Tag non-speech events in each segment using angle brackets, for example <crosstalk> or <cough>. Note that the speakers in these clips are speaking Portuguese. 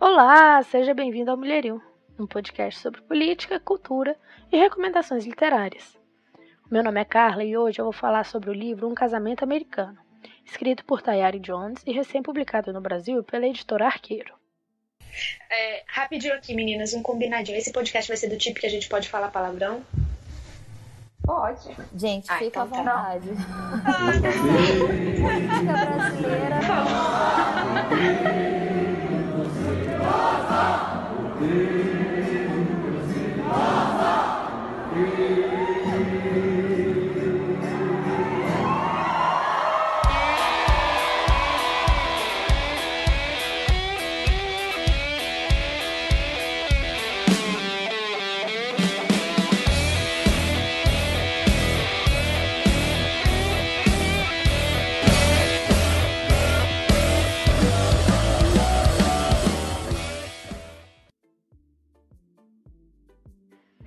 Olá, seja bem-vindo ao Mulherio, um podcast sobre política, cultura e recomendações literárias. Meu nome é Carla e hoje eu vou falar sobre o livro Um Casamento Americano, escrito por Tayari Jones e recém-publicado no Brasil pela editora Arqueiro. É, rapidinho aqui, meninas, um combinadinho. Esse podcast vai ser do tipo que a gente pode falar palavrão? Pode. Gente, Ah, fica então à tá. vontade. <laughs> Brasileira.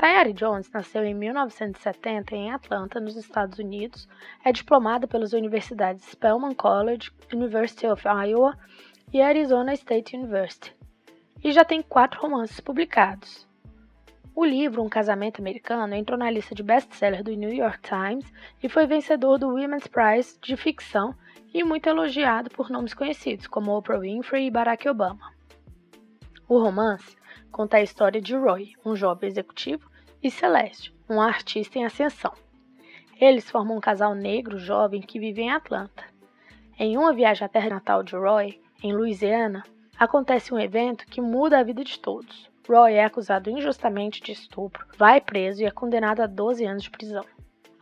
Tayari Jones nasceu em 1970 em Atlanta, nos Estados Unidos. É diplomada pelas universidades Spelman College, University of Iowa e Arizona State University. E já tem quatro romances publicados. O livro Um Casamento Americano entrou na lista de best-seller do New York Times e foi vencedor do Women's Prize de ficção e muito elogiado por nomes conhecidos como Oprah Winfrey e Barack Obama. O romance conta a história de Roy, um jovem executivo, e Celeste, uma artista em ascensão. Eles formam um casal negro jovem que vive em Atlanta. Em uma viagem à terra natal de Roy, em Louisiana, acontece um evento que muda a vida de todos. Roy é acusado injustamente de estupro, vai preso e é condenado a 12 anos de prisão.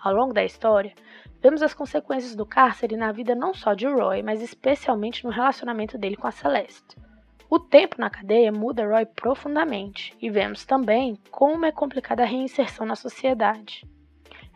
Ao longo da história, vemos as consequências do cárcere na vida não só de Roy, mas especialmente no relacionamento dele com a Celeste. O tempo na cadeia muda Roy profundamente e vemos também como é complicada a reinserção na sociedade.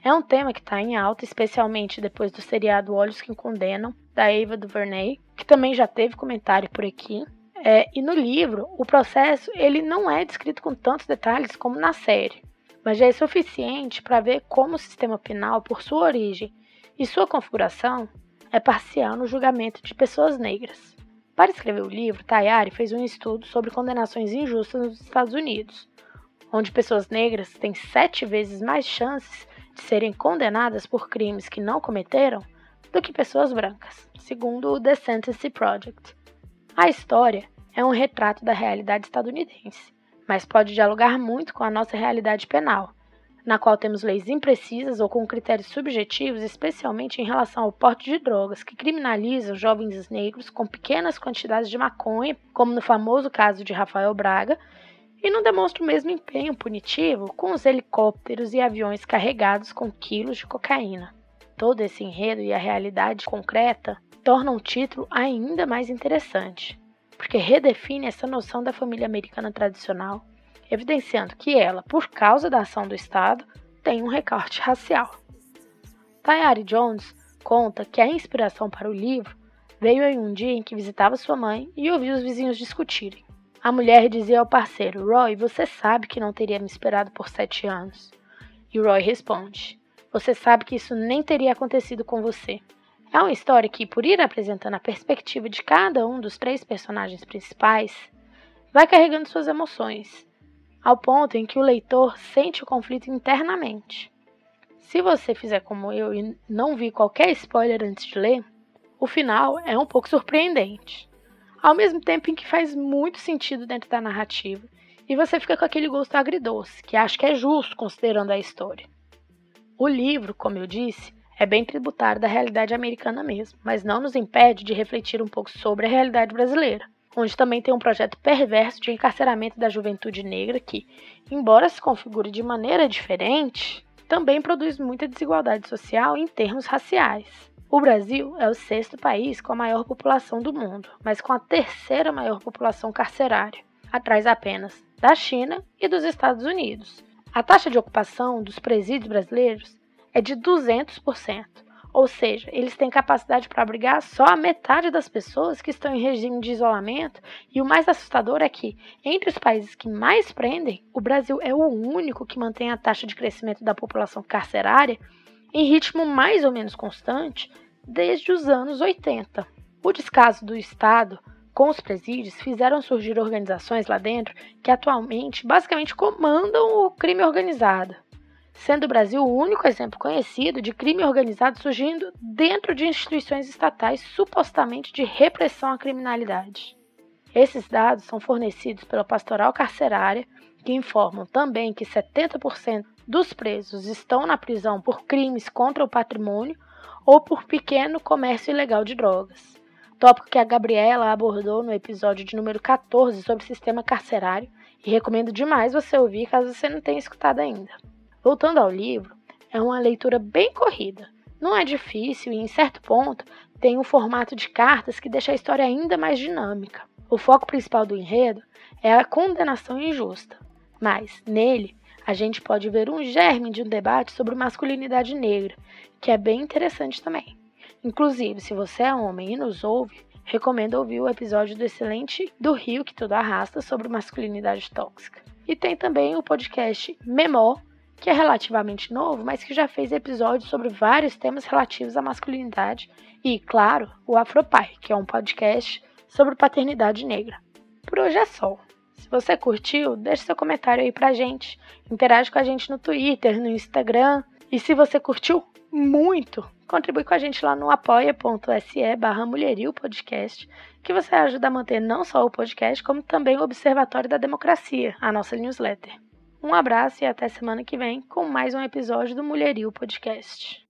É um tema que está em alta, especialmente depois do seriado Olhos que Condenam, da Ava DuVernay, que também já teve comentário por aqui. É, e no livro, o processo ele não é descrito com tantos detalhes como na série, mas já é suficiente para ver como o sistema penal, por sua origem e sua configuração, é parcial no julgamento de pessoas negras. Para escrever o livro, Tayari fez um estudo sobre condenações injustas nos Estados Unidos, onde pessoas negras têm sete vezes mais chances de serem condenadas por crimes que não cometeram do que pessoas brancas, segundo o The Sentencing Project. A história é um retrato da realidade estadunidense, mas pode dialogar muito com a nossa realidade penal, na qual temos leis imprecisas ou com critérios subjetivos, especialmente em relação ao porte de drogas, que criminalizam jovens negros com pequenas quantidades de maconha, como no famoso caso de Rafael Braga, e não demonstra o mesmo empenho punitivo com os helicópteros e aviões carregados com quilos de cocaína. Todo esse enredo e a realidade concreta tornam o título ainda mais interessante, porque redefine essa noção da família americana tradicional evidenciando que ela, por causa da ação do Estado, tem um recorte racial. Tayari Jones conta que a inspiração para o livro veio em um dia em que visitava sua mãe e ouviu os vizinhos discutirem. A mulher dizia ao parceiro: Roy, você sabe que não teria me esperado por sete anos. E Roy responde: Você sabe que isso nem teria acontecido com você. É uma história que, por ir apresentando a perspectiva de cada um dos três personagens principais, vai carregando suas emoções ao ponto em que o leitor sente o conflito internamente. Se você fizer como eu e não vir qualquer spoiler antes de ler, o final é um pouco surpreendente, ao mesmo tempo em que faz muito sentido dentro da narrativa e você fica com aquele gosto agridoce, que acho que é justo considerando a história. O livro, como eu disse, é bem tributário da realidade americana mesmo, mas não nos impede de refletir um pouco sobre a realidade brasileira onde também tem um projeto perverso de encarceramento da juventude negra que, embora se configure de maneira diferente, também produz muita desigualdade social em termos raciais. O Brasil é o sexto país com a maior população do mundo, mas com a terceira maior população carcerária, atrás apenas da China e dos Estados Unidos. A taxa de ocupação dos presídios brasileiros é de 200%, ou seja, eles têm capacidade para abrigar só a metade das pessoas que estão em regime de isolamento, e o mais assustador é que, entre os países que mais prendem, o Brasil é o único que mantém a taxa de crescimento da população carcerária em ritmo mais ou menos constante desde os anos 80. O descaso do Estado com os presídios, fizeram surgir organizações lá dentro que atualmente basicamente comandam o crime organizado, sendo o Brasil o único exemplo conhecido de crime organizado surgindo dentro de instituições estatais supostamente de repressão à criminalidade. Esses dados são fornecidos pela Pastoral Carcerária, que informam também que 70% dos presos estão na prisão por crimes contra o patrimônio ou por pequeno comércio ilegal de drogas tópico que a Gabriela abordou no episódio de número 14 sobre sistema carcerário e recomendo demais você ouvir caso você não tenha escutado ainda. Voltando ao livro, é uma leitura bem corrida. Não é difícil e, em certo ponto, tem um formato de cartas que deixa a história ainda mais dinâmica. O foco principal do enredo é a condenação injusta, mas nele a gente pode ver um germe de um debate sobre masculinidade negra, que é bem interessante também. Inclusive, se você é homem e nos ouve, recomendo ouvir o episódio do excelente Do Rio que Tudo Arrasta sobre masculinidade tóxica. E tem também o podcast Memó, que é relativamente novo, mas que já fez episódios sobre vários temas relativos à masculinidade. E, claro, o Afropai, que é um podcast sobre paternidade negra. Por hoje é só. Se você curtiu, deixe seu comentário aí pra gente. Interage com a gente no Twitter, no Instagram. E se você curtiu muito, contribui com a gente lá no apoia.se barra podcast, que você ajuda a manter não só o podcast, como também o Observatório da Democracia, a nossa newsletter. Um abraço e até semana que vem com mais um episódio do Mulherio Podcast.